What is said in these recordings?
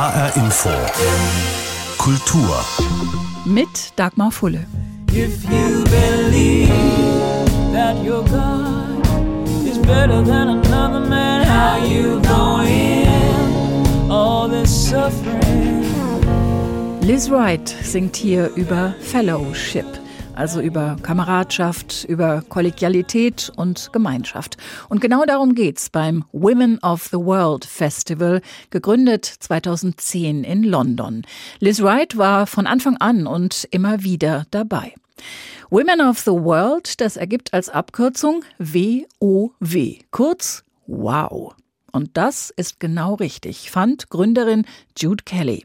HR Info. Kultur. Mit Dagmar Fulle. If you believe that your God is better than another man, how you going? All this suffering. Liz Wright singt hier über Fellowship also über Kameradschaft, über Kollegialität und Gemeinschaft. Und genau darum geht's beim Women of the World Festival, gegründet 2010 in London. Liz Wright war von Anfang an und immer wieder dabei. Women of the World, das ergibt als Abkürzung WOW, kurz Wow. Und das ist genau richtig, fand Gründerin Jude Kelly.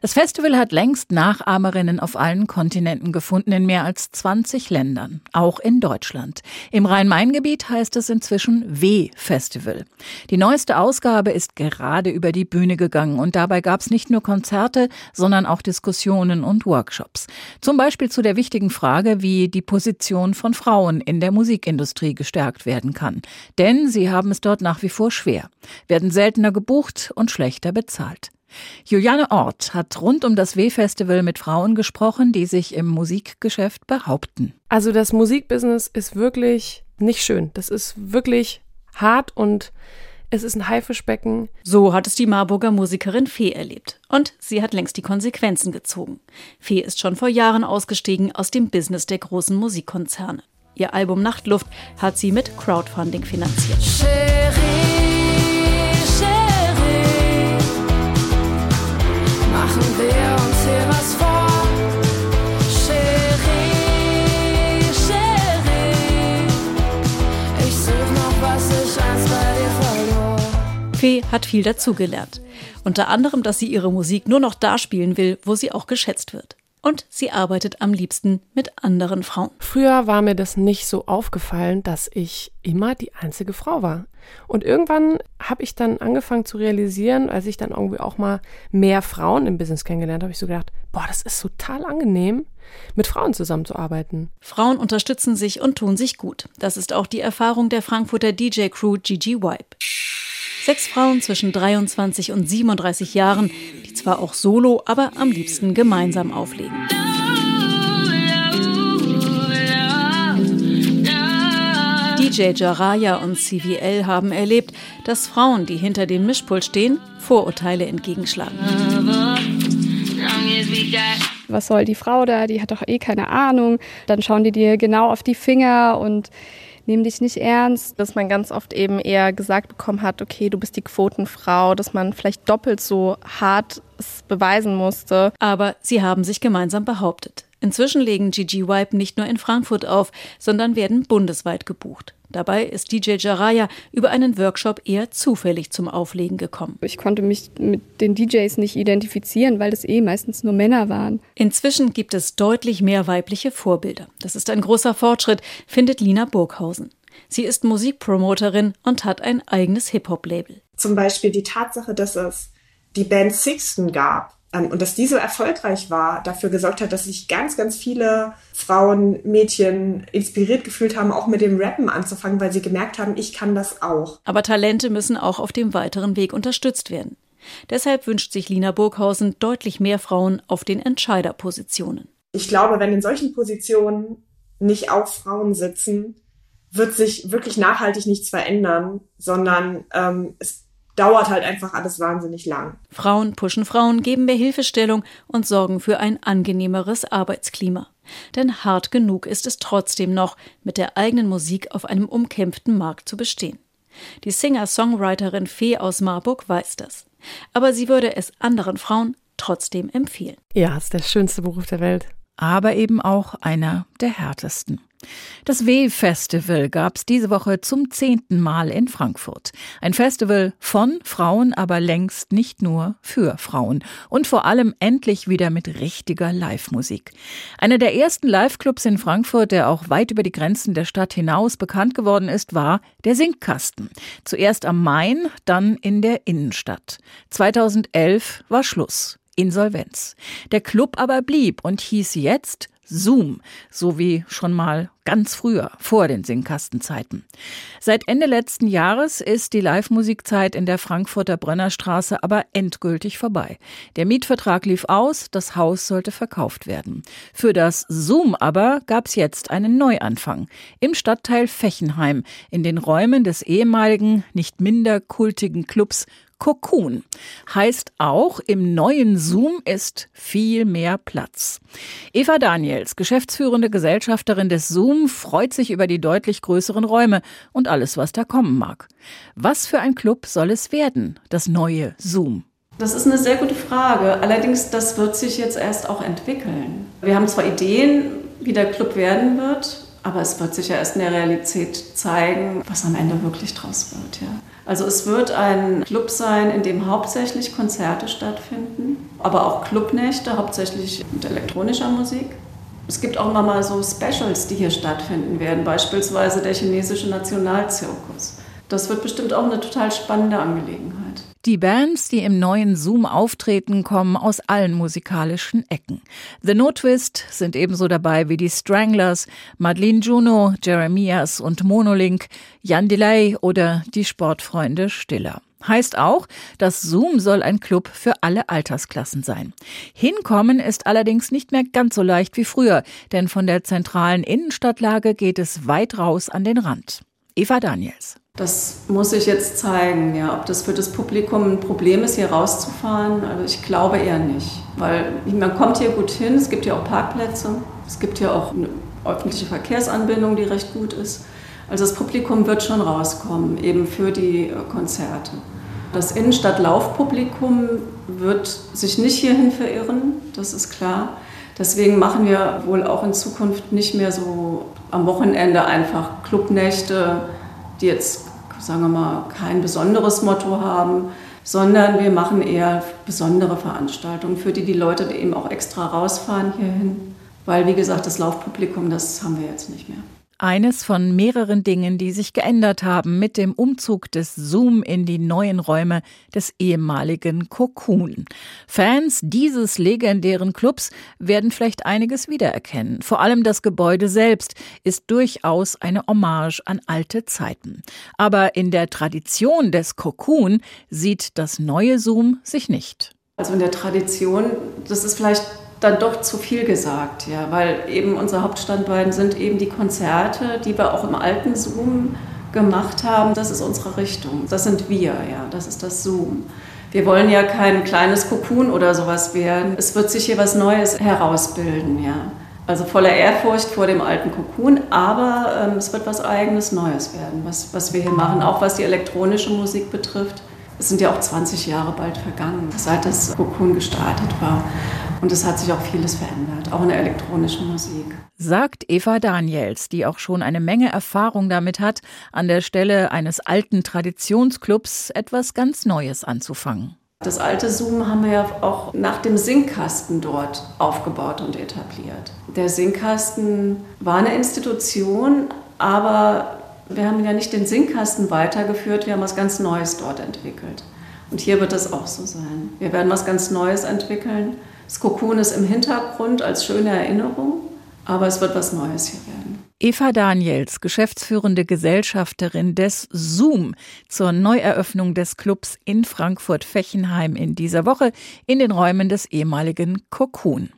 Das Festival hat längst Nachahmerinnen auf allen Kontinenten gefunden, in mehr als 20 Ländern, auch in Deutschland. Im Rhein-Main-Gebiet heißt es inzwischen W-Festival. Die neueste Ausgabe ist gerade über die Bühne gegangen und dabei gab es nicht nur Konzerte, sondern auch Diskussionen und Workshops. Zum Beispiel zu der wichtigen Frage, wie die Position von Frauen in der Musikindustrie gestärkt werden kann. Denn sie haben es dort nach wie vor schwer, werden seltener gebucht und schlechter bezahlt. Juliane Ort hat rund um das W-Festival mit Frauen gesprochen, die sich im Musikgeschäft behaupten. Also das Musikbusiness ist wirklich nicht schön. Das ist wirklich hart und es ist ein Haifischbecken. So hat es die Marburger Musikerin Fee erlebt. Und sie hat längst die Konsequenzen gezogen. Fee ist schon vor Jahren ausgestiegen aus dem Business der großen Musikkonzerne. Ihr Album Nachtluft hat sie mit Crowdfunding finanziert. Cherie. Fee hat viel dazugelernt. Unter anderem, dass sie ihre Musik nur noch da spielen will, wo sie auch geschätzt wird. Und sie arbeitet am liebsten mit anderen Frauen. Früher war mir das nicht so aufgefallen, dass ich immer die einzige Frau war. Und irgendwann habe ich dann angefangen zu realisieren, als ich dann irgendwie auch mal mehr Frauen im Business kennengelernt habe, ich so gedacht, boah, das ist total angenehm, mit Frauen zusammenzuarbeiten. Frauen unterstützen sich und tun sich gut. Das ist auch die Erfahrung der Frankfurter DJ-Crew Gigi Wipe. Sechs Frauen zwischen 23 und 37 Jahren, zwar auch solo, aber am liebsten gemeinsam auflegen. DJ Jaraya und CVL haben erlebt, dass Frauen, die hinter dem Mischpult stehen, Vorurteile entgegenschlagen. Was soll die Frau da? Die hat doch eh keine Ahnung. Dann schauen die dir genau auf die Finger und nehmen dich nicht ernst. Dass man ganz oft eben eher gesagt bekommen hat, okay, du bist die Quotenfrau, dass man vielleicht doppelt so hart es beweisen musste. Aber sie haben sich gemeinsam behauptet. Inzwischen legen Gigi Wipe nicht nur in Frankfurt auf, sondern werden bundesweit gebucht. Dabei ist DJ Jaraya über einen Workshop eher zufällig zum Auflegen gekommen. Ich konnte mich mit den DJs nicht identifizieren, weil das eh meistens nur Männer waren. Inzwischen gibt es deutlich mehr weibliche Vorbilder. Das ist ein großer Fortschritt, findet Lina Burghausen. Sie ist Musikpromoterin und hat ein eigenes Hip-Hop-Label. Zum Beispiel die Tatsache, dass es die Band Sixten gab, und dass die so erfolgreich war, dafür gesorgt hat, dass sich ganz, ganz viele Frauen, Mädchen inspiriert gefühlt haben, auch mit dem Rappen anzufangen, weil sie gemerkt haben, ich kann das auch. Aber Talente müssen auch auf dem weiteren Weg unterstützt werden. Deshalb wünscht sich Lina Burghausen deutlich mehr Frauen auf den Entscheiderpositionen. Ich glaube, wenn in solchen Positionen nicht auch Frauen sitzen, wird sich wirklich nachhaltig nichts verändern, sondern ähm, es dauert halt einfach alles wahnsinnig lang. Frauen pushen Frauen, geben mehr Hilfestellung und sorgen für ein angenehmeres Arbeitsklima. Denn hart genug ist es trotzdem noch, mit der eigenen Musik auf einem umkämpften Markt zu bestehen. Die Singer-Songwriterin Fee aus Marburg weiß das. Aber sie würde es anderen Frauen trotzdem empfehlen. Ja, es ist der schönste Beruf der Welt. Aber eben auch einer der härtesten. Das W-Festival gab es diese Woche zum zehnten Mal in Frankfurt. Ein Festival von Frauen, aber längst nicht nur für Frauen. Und vor allem endlich wieder mit richtiger Live-Musik. Einer der ersten Live-Clubs in Frankfurt, der auch weit über die Grenzen der Stadt hinaus bekannt geworden ist, war der Singkasten. Zuerst am Main, dann in der Innenstadt. 2011 war Schluss. Insolvenz. Der Club aber blieb und hieß jetzt Zoom, so wie schon mal ganz früher, vor den Singkastenzeiten. Seit Ende letzten Jahres ist die Live-Musikzeit in der Frankfurter Brennerstraße aber endgültig vorbei. Der Mietvertrag lief aus, das Haus sollte verkauft werden. Für das Zoom aber gab's jetzt einen Neuanfang. Im Stadtteil Fechenheim, in den Räumen des ehemaligen, nicht minder kultigen Clubs Cocoon. Heißt auch, im neuen Zoom ist viel mehr Platz. Eva Daniels, geschäftsführende Gesellschafterin des Zoom, freut sich über die deutlich größeren Räume und alles, was da kommen mag. Was für ein Club soll es werden, das neue Zoom? Das ist eine sehr gute Frage. Allerdings, das wird sich jetzt erst auch entwickeln. Wir haben zwar Ideen, wie der Club werden wird, aber es wird sich ja erst in der Realität zeigen, was am Ende wirklich draus wird. Ja. Also es wird ein Club sein, in dem hauptsächlich Konzerte stattfinden, aber auch Clubnächte, hauptsächlich mit elektronischer Musik. Es gibt auch immer mal so Specials, die hier stattfinden werden, beispielsweise der chinesische Nationalzirkus. Das wird bestimmt auch eine total spannende Angelegenheit. Die Bands, die im neuen Zoom auftreten, kommen aus allen musikalischen Ecken. The No Twist sind ebenso dabei wie die Stranglers, Madeleine Juno, Jeremias und Monolink, Jan Delay oder die Sportfreunde Stiller. Heißt auch, das Zoom soll ein Club für alle Altersklassen sein. Hinkommen ist allerdings nicht mehr ganz so leicht wie früher, denn von der zentralen Innenstadtlage geht es weit raus an den Rand. Eva Daniels. Das muss sich jetzt zeigen, ja, ob das für das Publikum ein Problem ist, hier rauszufahren. Also ich glaube eher nicht, weil man kommt hier gut hin. Es gibt ja auch Parkplätze, es gibt ja auch eine öffentliche Verkehrsanbindung, die recht gut ist. Also das Publikum wird schon rauskommen, eben für die äh, Konzerte. Das Innenstadtlaufpublikum wird sich nicht hierhin verirren, das ist klar. Deswegen machen wir wohl auch in Zukunft nicht mehr so am Wochenende einfach Clubnächte, die jetzt, sagen wir mal, kein besonderes Motto haben, sondern wir machen eher besondere Veranstaltungen, für die die Leute eben auch extra rausfahren hierhin. Weil, wie gesagt, das Laufpublikum, das haben wir jetzt nicht mehr eines von mehreren Dingen, die sich geändert haben mit dem Umzug des Zoom in die neuen Räume des ehemaligen Cocoon. Fans dieses legendären Clubs werden vielleicht einiges wiedererkennen. Vor allem das Gebäude selbst ist durchaus eine Hommage an alte Zeiten. Aber in der Tradition des Cocoon sieht das neue Zoom sich nicht. Also in der Tradition, das ist vielleicht dann doch zu viel gesagt, ja, weil eben unsere Hauptstandbeine sind eben die Konzerte, die wir auch im alten Zoom gemacht haben. Das ist unsere Richtung. Das sind wir, ja, das ist das Zoom. Wir wollen ja kein kleines Kokon oder sowas werden. Es wird sich hier was Neues herausbilden, ja. Also voller Ehrfurcht vor dem alten Kokon, aber ähm, es wird was eigenes Neues werden, was, was wir hier machen, auch was die elektronische Musik betrifft. Es sind ja auch 20 Jahre bald vergangen, seit das Kokon gestartet war. Und es hat sich auch vieles verändert, auch in der elektronischen Musik. Sagt Eva Daniels, die auch schon eine Menge Erfahrung damit hat, an der Stelle eines alten Traditionsclubs etwas ganz Neues anzufangen. Das alte Zoom haben wir ja auch nach dem Singkasten dort aufgebaut und etabliert. Der Singkasten war eine Institution, aber wir haben ja nicht den Singkasten weitergeführt, wir haben was ganz Neues dort entwickelt. Und hier wird es auch so sein. Wir werden was ganz Neues entwickeln das Kokon ist im Hintergrund als schöne Erinnerung, aber es wird was Neues hier werden. Eva Daniels, geschäftsführende Gesellschafterin des Zoom zur Neueröffnung des Clubs in Frankfurt-Fechenheim in dieser Woche in den Räumen des ehemaligen Kokon.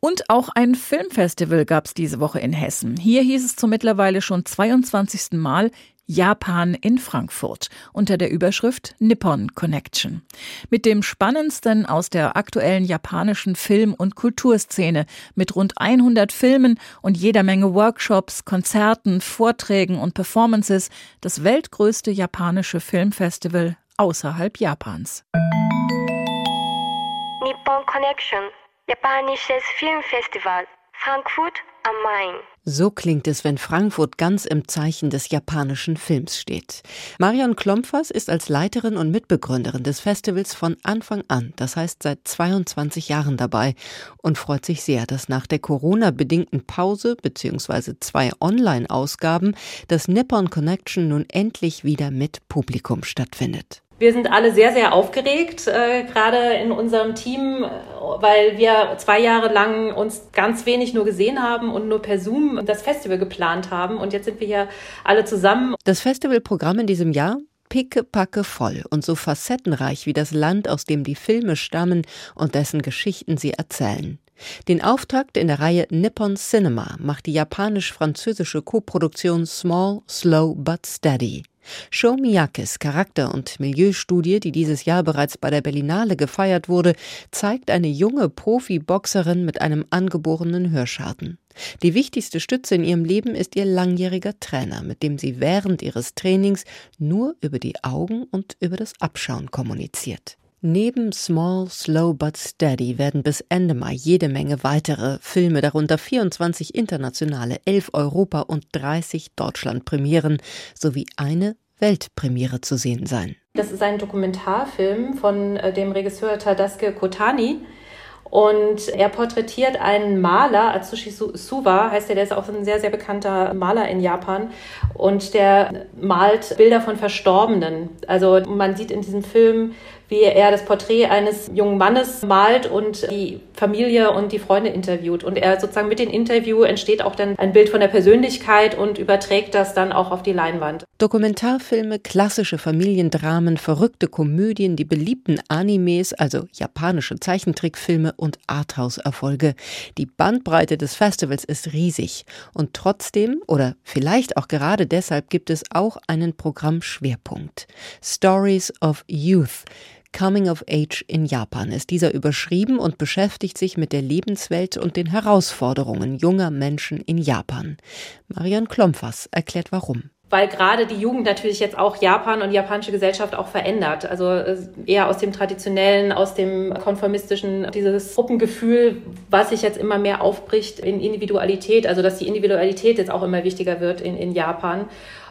Und auch ein Filmfestival gab es diese Woche in Hessen. Hier hieß es zum mittlerweile schon 22. Mal Japan in Frankfurt unter der Überschrift Nippon Connection. Mit dem spannendsten aus der aktuellen japanischen Film- und Kulturszene mit rund 100 Filmen und jeder Menge Workshops, Konzerten, Vorträgen und Performances das weltgrößte japanische Filmfestival außerhalb Japans. Nippon Connection, japanisches Filmfestival, Frankfurt am Main. So klingt es, wenn Frankfurt ganz im Zeichen des japanischen Films steht. Marion Klompfers ist als Leiterin und Mitbegründerin des Festivals von Anfang an, das heißt seit 22 Jahren dabei und freut sich sehr, dass nach der Corona-bedingten Pause bzw. zwei Online-Ausgaben das Nippon Connection nun endlich wieder mit Publikum stattfindet. Wir sind alle sehr, sehr aufgeregt, äh, gerade in unserem Team, weil wir zwei Jahre lang uns ganz wenig nur gesehen haben und nur per Zoom das Festival geplant haben. Und jetzt sind wir hier alle zusammen. Das Festivalprogramm in diesem Jahr? Pickepacke voll und so facettenreich wie das Land, aus dem die Filme stammen und dessen Geschichten sie erzählen. Den Auftakt in der Reihe Nippon Cinema macht die japanisch-französische Koproduktion Small, Slow but Steady. Sho Miyakes Charakter- und Milieustudie, die dieses Jahr bereits bei der Berlinale gefeiert wurde, zeigt eine junge Profiboxerin mit einem angeborenen Hörschaden. Die wichtigste Stütze in ihrem Leben ist ihr langjähriger Trainer, mit dem sie während ihres Trainings nur über die Augen und über das Abschauen kommuniziert. Neben Small, Slow but Steady werden bis Ende Mai jede Menge weitere Filme, darunter 24 internationale, 11 Europa- und 30 Deutschland-Premieren sowie eine Weltpremiere zu sehen sein. Das ist ein Dokumentarfilm von äh, dem Regisseur Tadasuke Kotani. Und er porträtiert einen Maler, Atsushi Suwa heißt er, der ist auch ein sehr, sehr bekannter Maler in Japan. Und der malt Bilder von Verstorbenen. Also man sieht in diesem Film wie er das Porträt eines jungen Mannes malt und die Familie und die Freunde interviewt. Und er sozusagen mit dem Interview entsteht auch dann ein Bild von der Persönlichkeit und überträgt das dann auch auf die Leinwand. Dokumentarfilme, klassische Familiendramen, verrückte Komödien, die beliebten Animes, also japanische Zeichentrickfilme und Arthouse-Erfolge. Die Bandbreite des Festivals ist riesig. Und trotzdem, oder vielleicht auch gerade deshalb, gibt es auch einen Programmschwerpunkt. Stories of Youth. Coming of Age in Japan ist dieser überschrieben und beschäftigt sich mit der Lebenswelt und den Herausforderungen junger Menschen in Japan. Marian Klompfers erklärt warum weil gerade die Jugend natürlich jetzt auch Japan und die japanische Gesellschaft auch verändert. Also äh, eher aus dem traditionellen, aus dem konformistischen, dieses Gruppengefühl, was sich jetzt immer mehr aufbricht in Individualität, also dass die Individualität jetzt auch immer wichtiger wird in, in Japan.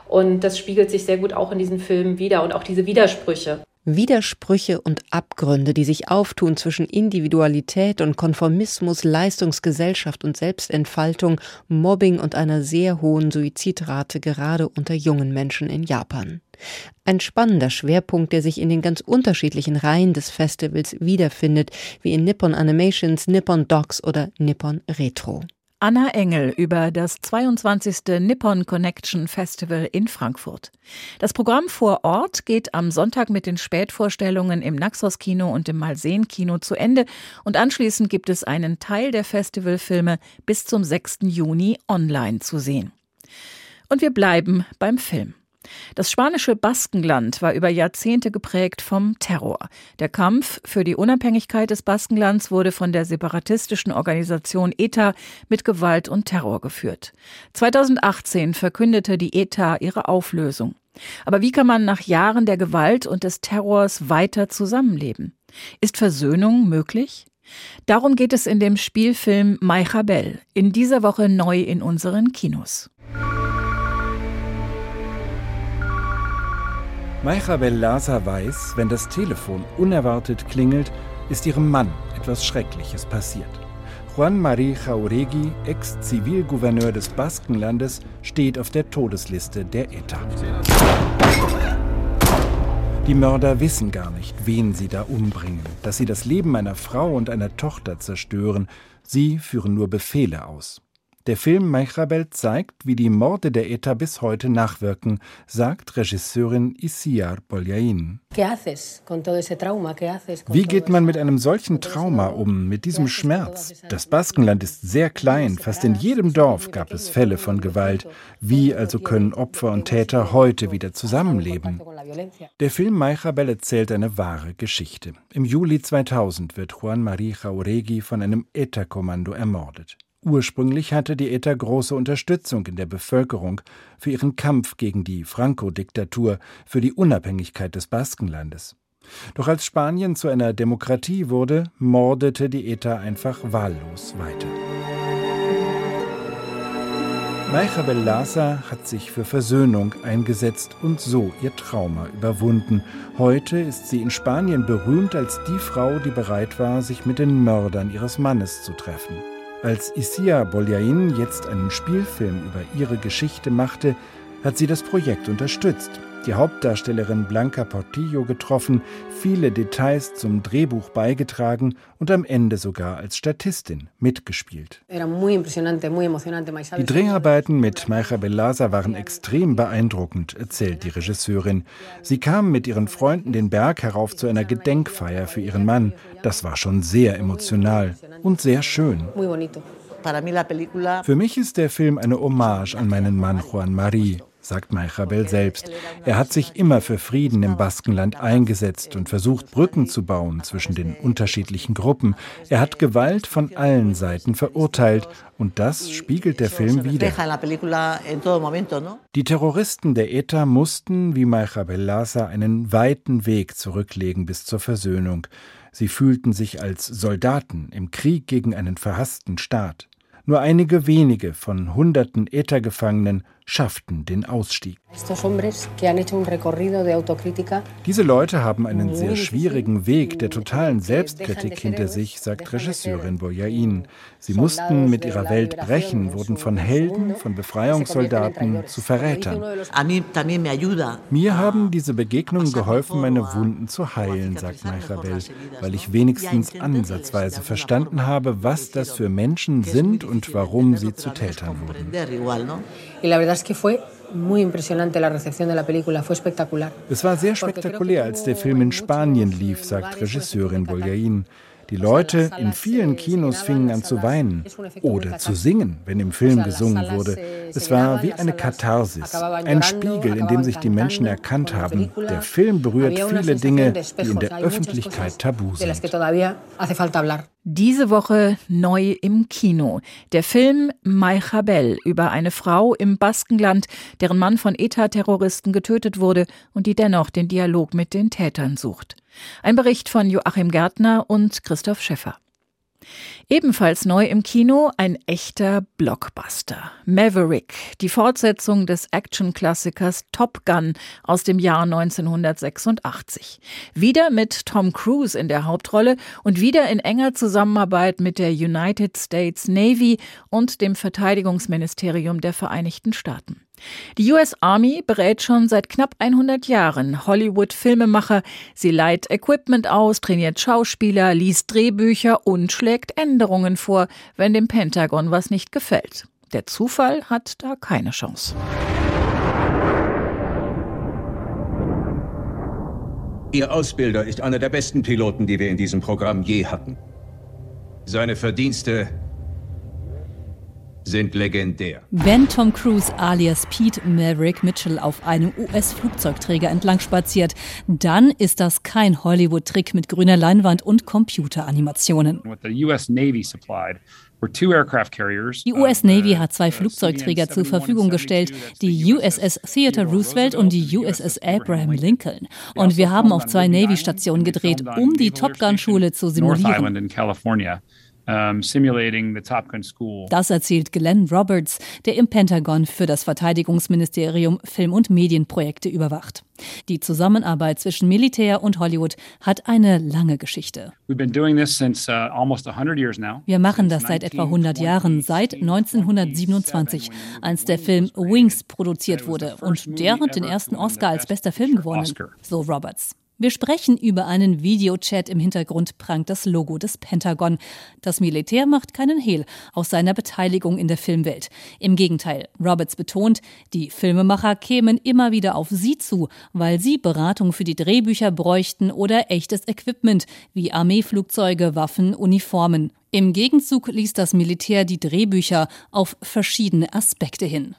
Und das spiegelt sich sehr gut auch in diesen Filmen wieder und auch diese Widersprüche. Widersprüche und Abgründe, die sich auftun zwischen Individualität und Konformismus, Leistungsgesellschaft und Selbstentfaltung, Mobbing und einer sehr hohen Suizidrate gerade unter jungen Menschen in Japan. Ein spannender Schwerpunkt, der sich in den ganz unterschiedlichen Reihen des Festivals wiederfindet, wie in Nippon Animations, Nippon Docs oder Nippon Retro. Anna Engel über das 22. Nippon Connection Festival in Frankfurt. Das Programm vor Ort geht am Sonntag mit den Spätvorstellungen im Naxos Kino und im Malseen Kino zu Ende und anschließend gibt es einen Teil der Festivalfilme bis zum 6. Juni online zu sehen. Und wir bleiben beim Film. Das spanische Baskenland war über Jahrzehnte geprägt vom Terror. Der Kampf für die Unabhängigkeit des Baskenlands wurde von der separatistischen Organisation ETA mit Gewalt und Terror geführt. 2018 verkündete die ETA ihre Auflösung. Aber wie kann man nach Jahren der Gewalt und des Terrors weiter zusammenleben? Ist Versöhnung möglich? Darum geht es in dem Spielfilm Maichabel, in dieser Woche neu in unseren Kinos. Maicha Bellasa weiß, wenn das Telefon unerwartet klingelt, ist ihrem Mann etwas Schreckliches passiert. Juan Marie Jauregui, Ex-Zivilgouverneur des Baskenlandes, steht auf der Todesliste der ETA. Die Mörder wissen gar nicht, wen sie da umbringen, dass sie das Leben einer Frau und einer Tochter zerstören. Sie führen nur Befehle aus. Der Film Mechrabel zeigt, wie die Morde der ETA bis heute nachwirken, sagt Regisseurin Isiar Boljain. Wie geht man mit einem solchen Trauma um, mit diesem Schmerz? Das Baskenland ist sehr klein, fast in jedem Dorf gab es Fälle von Gewalt. Wie also können Opfer und Täter heute wieder zusammenleben? Der Film Mechrabel erzählt eine wahre Geschichte. Im Juli 2000 wird Juan Marie Jauregui von einem ETA-Kommando ermordet. Ursprünglich hatte die ETA große Unterstützung in der Bevölkerung für ihren Kampf gegen die Franco-Diktatur, für die Unabhängigkeit des Baskenlandes. Doch als Spanien zu einer Demokratie wurde, mordete die ETA einfach wahllos weiter. Maicha Bellasa hat sich für Versöhnung eingesetzt und so ihr Trauma überwunden. Heute ist sie in Spanien berühmt als die Frau, die bereit war, sich mit den Mördern ihres Mannes zu treffen. Als Isia Boljain jetzt einen Spielfilm über ihre Geschichte machte, hat sie das Projekt unterstützt die Hauptdarstellerin Blanca Portillo getroffen, viele Details zum Drehbuch beigetragen und am Ende sogar als Statistin mitgespielt. Die Dreharbeiten mit Maicha Bellasa waren extrem beeindruckend, erzählt die Regisseurin. Sie kam mit ihren Freunden den Berg herauf zu einer Gedenkfeier für ihren Mann. Das war schon sehr emotional und sehr schön. Für mich ist der Film eine Hommage an meinen Mann Juan Marie sagt Maichabel selbst. Er hat sich immer für Frieden im Baskenland eingesetzt und versucht, Brücken zu bauen zwischen den unterschiedlichen Gruppen. Er hat Gewalt von allen Seiten verurteilt und das spiegelt der Film wieder. Die Terroristen der ETA mussten, wie Maichabel Lasa, einen weiten Weg zurücklegen bis zur Versöhnung. Sie fühlten sich als Soldaten im Krieg gegen einen verhassten Staat. Nur einige wenige von hunderten ETA-Gefangenen schafften den Ausstieg. Diese Leute haben einen sehr schwierigen Weg der totalen Selbstkritik hinter sich, sagt Regisseurin Boyain. Sie mussten mit ihrer Welt brechen, wurden von Helden, von Befreiungssoldaten zu Verrätern. Mir haben diese Begegnungen geholfen, meine Wunden zu heilen, sagt Maichabel, weil ich wenigstens ansatzweise verstanden habe, was das für Menschen sind und warum sie zu Tätern wurden. Es war sehr spektakulär, als der Film in Spanien lief, sagt Regisseurin Bolgain. Die Leute in vielen Kinos fingen an zu weinen oder zu singen, wenn im Film gesungen wurde. Es war wie eine Katharsis, ein Spiegel, in dem sich die Menschen erkannt haben. Der Film berührt viele Dinge, die in der Öffentlichkeit tabu sind. Diese Woche neu im Kino. Der Film Maichabel über eine Frau im Baskenland, deren Mann von ETA-Terroristen getötet wurde und die dennoch den Dialog mit den Tätern sucht. Ein Bericht von Joachim Gärtner und Christoph Schäffer. Ebenfalls neu im Kino ein echter Blockbuster. Maverick, die Fortsetzung des Action-Klassikers Top Gun aus dem Jahr 1986. Wieder mit Tom Cruise in der Hauptrolle und wieder in enger Zusammenarbeit mit der United States Navy und dem Verteidigungsministerium der Vereinigten Staaten. Die US Army berät schon seit knapp 100 Jahren Hollywood-Filmemacher. Sie leiht Equipment aus, trainiert Schauspieler, liest Drehbücher und schlägt Änderungen vor, wenn dem Pentagon was nicht gefällt. Der Zufall hat da keine Chance. Ihr Ausbilder ist einer der besten Piloten, die wir in diesem Programm je hatten. Seine Verdienste sind legendär. Wenn Tom Cruise alias Pete Maverick Mitchell auf einem US-Flugzeugträger entlang spaziert, dann ist das kein Hollywood-Trick mit grüner Leinwand und Computeranimationen. Die US Navy hat zwei Flugzeugträger zur Verfügung gestellt, die USS Theodore Roosevelt und die USS Abraham Lincoln. Und wir haben auf zwei Navy-Stationen gedreht, um die Top Gun-Schule zu simulieren. Das erzählt Glenn Roberts, der im Pentagon für das Verteidigungsministerium Film- und Medienprojekte überwacht. Die Zusammenarbeit zwischen Militär und Hollywood hat eine lange Geschichte. Uh, Wir machen das seit etwa 100 Jahren, seit 1927, als der Film Wings produziert wurde. Und der hat den ersten Oscar als bester Film gewonnen, so Roberts. Wir sprechen über einen Videochat. Im Hintergrund prangt das Logo des Pentagon. Das Militär macht keinen Hehl aus seiner Beteiligung in der Filmwelt. Im Gegenteil, Roberts betont, die Filmemacher kämen immer wieder auf sie zu, weil sie Beratung für die Drehbücher bräuchten oder echtes Equipment wie Armeeflugzeuge, Waffen, Uniformen. Im Gegenzug ließ das Militär die Drehbücher auf verschiedene Aspekte hin.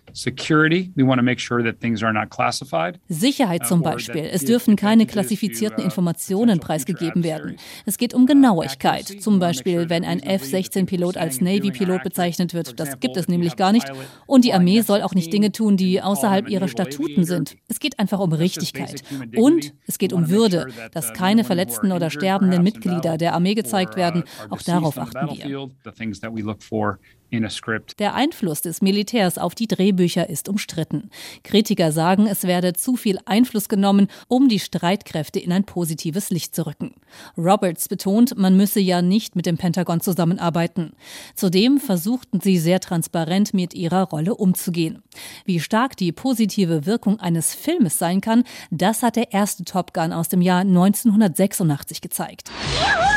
Sicherheit zum uh, Beispiel. Es dürfen keine klassifizierten uh, Informationen preisgegeben werden. Es geht um Genauigkeit. Zum Beispiel, wenn ein F-16-Pilot als Navy-Pilot bezeichnet wird. Das gibt es nämlich gar nicht. Und die Armee soll auch nicht Dinge tun, die außerhalb ihrer Statuten sind. Es geht einfach um Richtigkeit. Und es geht um Würde, dass keine verletzten oder sterbenden Mitglieder der Armee gezeigt werden. Auch darauf achten wir. Der Einfluss des Militärs auf die Drehbücher ist umstritten. Kritiker sagen, es werde zu viel Einfluss genommen, um die Streitkräfte in ein positives Licht zu rücken. Roberts betont, man müsse ja nicht mit dem Pentagon zusammenarbeiten. Zudem versuchten sie sehr transparent mit ihrer Rolle umzugehen. Wie stark die positive Wirkung eines Filmes sein kann, das hat der erste Top Gun aus dem Jahr 1986 gezeigt.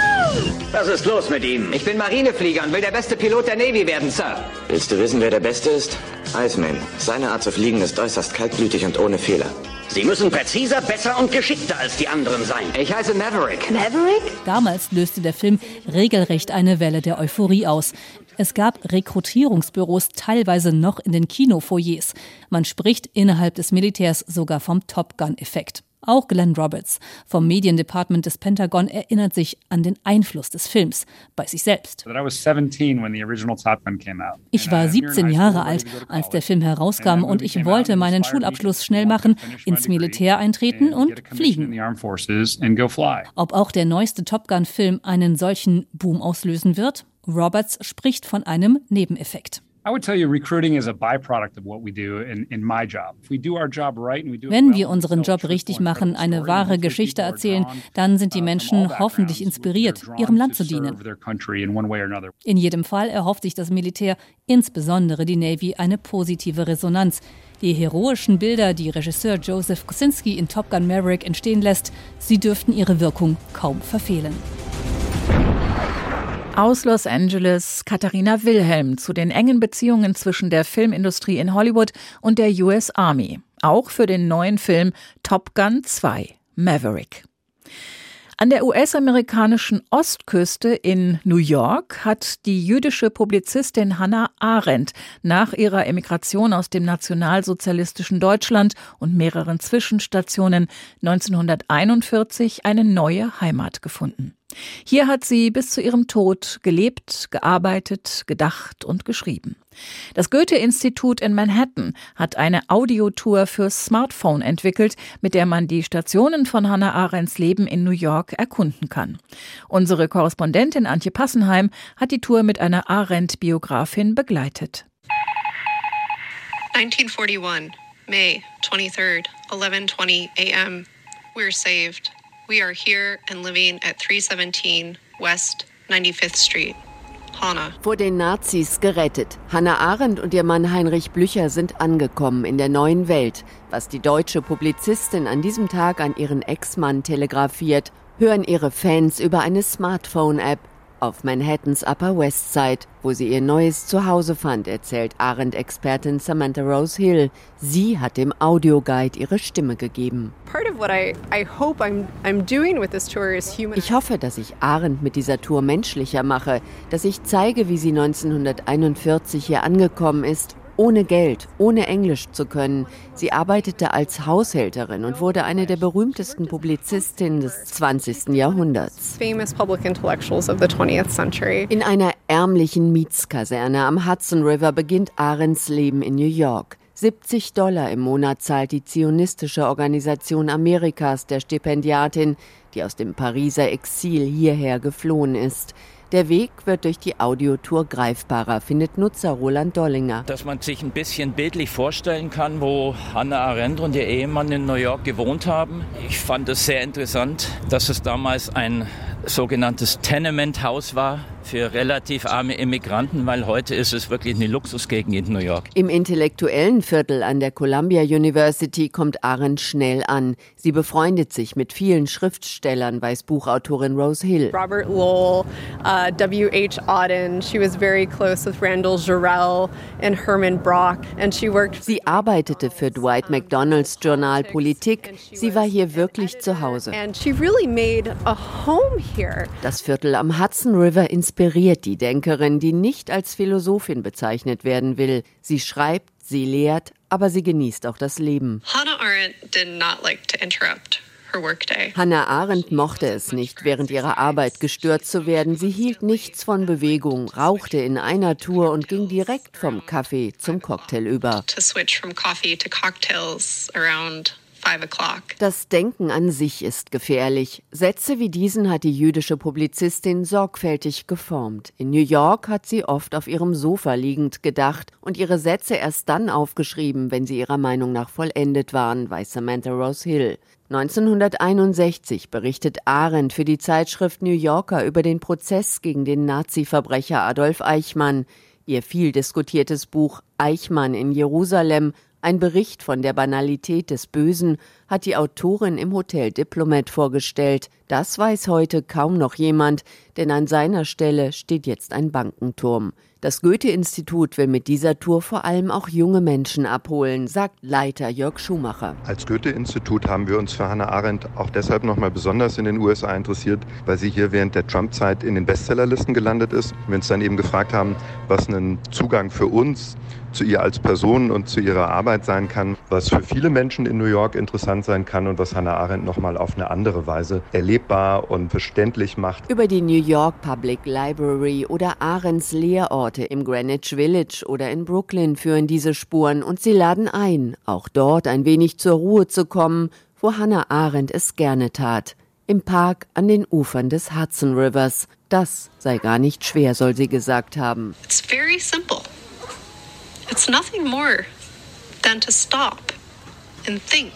Was ist los mit ihm? Ich bin Marineflieger und will der beste Pilot der Navy werden, Sir. Willst du wissen, wer der Beste ist? Iceman. Seine Art zu fliegen ist äußerst kaltblütig und ohne Fehler. Sie müssen präziser, besser und geschickter als die anderen sein. Ich heiße Maverick. Maverick? Damals löste der Film regelrecht eine Welle der Euphorie aus. Es gab Rekrutierungsbüros teilweise noch in den Kinofoyers. Man spricht innerhalb des Militärs sogar vom Top Gun-Effekt. Auch Glenn Roberts vom Mediendepartement des Pentagon erinnert sich an den Einfluss des Films bei sich selbst. Ich war 17 Jahre alt, als der Film herauskam und ich wollte meinen Schulabschluss schnell machen, ins Militär eintreten und fliegen. Ob auch der neueste Top Gun-Film einen solchen Boom auslösen wird? Roberts spricht von einem Nebeneffekt. Wenn wir unseren Job richtig machen, eine wahre Geschichte erzählen, dann sind die Menschen hoffentlich inspiriert, ihrem Land zu dienen. In jedem Fall erhofft sich das Militär, insbesondere die Navy, eine positive Resonanz. Die heroischen Bilder, die Regisseur Joseph Kosinski in Top Gun Maverick entstehen lässt, sie dürften ihre Wirkung kaum verfehlen. Aus Los Angeles Katharina Wilhelm zu den engen Beziehungen zwischen der Filmindustrie in Hollywood und der US Army. Auch für den neuen Film Top Gun 2 Maverick. An der US-amerikanischen Ostküste in New York hat die jüdische Publizistin Hannah Arendt nach ihrer Emigration aus dem nationalsozialistischen Deutschland und mehreren Zwischenstationen 1941 eine neue Heimat gefunden. Hier hat sie bis zu ihrem Tod gelebt, gearbeitet, gedacht und geschrieben. Das Goethe-Institut in Manhattan hat eine Audiotour fürs Smartphone entwickelt, mit der man die Stationen von Hannah Arendts Leben in New York erkunden kann. Unsere Korrespondentin Antje Passenheim hat die Tour mit einer Arendt-Biografin begleitet. 1941, May 23rd, 11:20 a.m. We're saved. We are here and living at 317 West 95th Street. Hannah. Vor den Nazis gerettet. Hannah Arendt und ihr Mann Heinrich Blücher sind angekommen in der neuen Welt. Was die deutsche Publizistin an diesem Tag an ihren Ex-Mann telegrafiert, hören ihre Fans über eine Smartphone-App, auf Manhattans Upper West Side, wo sie ihr neues Zuhause fand, erzählt Arendt-Expertin Samantha Rose Hill. Sie hat dem Audioguide ihre Stimme gegeben. Ich hoffe, dass ich Arendt mit dieser Tour menschlicher mache, dass ich zeige, wie sie 1941 hier angekommen ist ohne Geld, ohne Englisch zu können. Sie arbeitete als Haushälterin und wurde eine der berühmtesten Publizistinnen des 20. Jahrhunderts. In einer ärmlichen Mietskaserne am Hudson River beginnt Arends Leben in New York. 70 Dollar im Monat zahlt die zionistische Organisation Amerikas der Stipendiatin, die aus dem Pariser Exil hierher geflohen ist. Der Weg wird durch die Audiotour greifbarer, findet Nutzer Roland Dollinger. Dass man sich ein bisschen bildlich vorstellen kann, wo Hannah Arendt und ihr Ehemann in New York gewohnt haben. Ich fand es sehr interessant, dass es damals ein sogenanntes Tenement-Haus war für relativ arme Immigranten, weil heute ist es wirklich eine Luxusgegend in New York. Im intellektuellen Viertel an der Columbia University kommt Arendt schnell an. Sie befreundet sich mit vielen Schriftstellern, weiß Buchautorin Rose Hill. Robert Lowell, uh, W.H. Auden, she was very close with Randall Jarrell and Herman Brock and she worked Sie arbeitete für Dwight McDonalds Journal Politik. Sie war hier wirklich zu Hause. And she really made a home here. Das Viertel am Hudson River inspiriert die Denkerin, die nicht als Philosophin bezeichnet werden will. Sie schreibt, sie lehrt, aber sie genießt auch das Leben. Hannah Arendt did not like to interrupt. Hannah Arendt mochte es nicht, während ihrer Arbeit gestört zu werden. Sie hielt nichts von Bewegung, rauchte in einer Tour und ging direkt vom Kaffee zum Cocktail über. Das Denken an sich ist gefährlich. Sätze wie diesen hat die jüdische Publizistin sorgfältig geformt. In New York hat sie oft auf ihrem Sofa liegend gedacht und ihre Sätze erst dann aufgeschrieben, wenn sie ihrer Meinung nach vollendet waren, weiß Samantha Rose Hill. 1961 berichtet Arendt für die Zeitschrift New Yorker über den Prozess gegen den Nazi-Verbrecher Adolf Eichmann. Ihr viel diskutiertes Buch Eichmann in Jerusalem ein Bericht von der Banalität des Bösen hat die Autorin im Hotel Diplomat vorgestellt. Das weiß heute kaum noch jemand, denn an seiner Stelle steht jetzt ein Bankenturm. Das Goethe-Institut will mit dieser Tour vor allem auch junge Menschen abholen, sagt Leiter Jörg Schumacher. Als Goethe-Institut haben wir uns für Hannah Arendt auch deshalb nochmal besonders in den USA interessiert, weil sie hier während der Trump-Zeit in den Bestsellerlisten gelandet ist. Wir uns dann eben gefragt haben, was einen Zugang für uns zu ihr als Person und zu ihrer Arbeit sein kann, was für viele Menschen in New York interessant sein kann und was Hannah Arendt nochmal auf eine andere Weise erlebbar und verständlich macht. Über die New York Public Library oder Arendts Lehrorte im Greenwich Village oder in Brooklyn führen diese Spuren und sie laden ein, auch dort ein wenig zur Ruhe zu kommen, wo Hannah Arendt es gerne tat. Im Park an den Ufern des Hudson Rivers. Das sei gar nicht schwer, soll sie gesagt haben. It's very simple. It's nothing more than to stop and think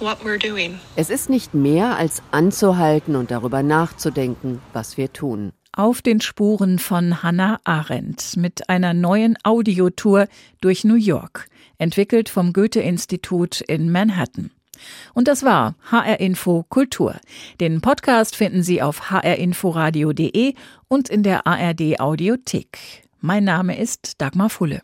what we're doing. Es ist nicht mehr als anzuhalten und darüber nachzudenken, was wir tun. Auf den Spuren von Hannah Arendt mit einer neuen Audiotour durch New York, entwickelt vom Goethe-Institut in Manhattan. Und das war HR Info Kultur. Den Podcast finden Sie auf hrinforadio.de und in der ARD Audiothek. Mein Name ist Dagmar Fulle.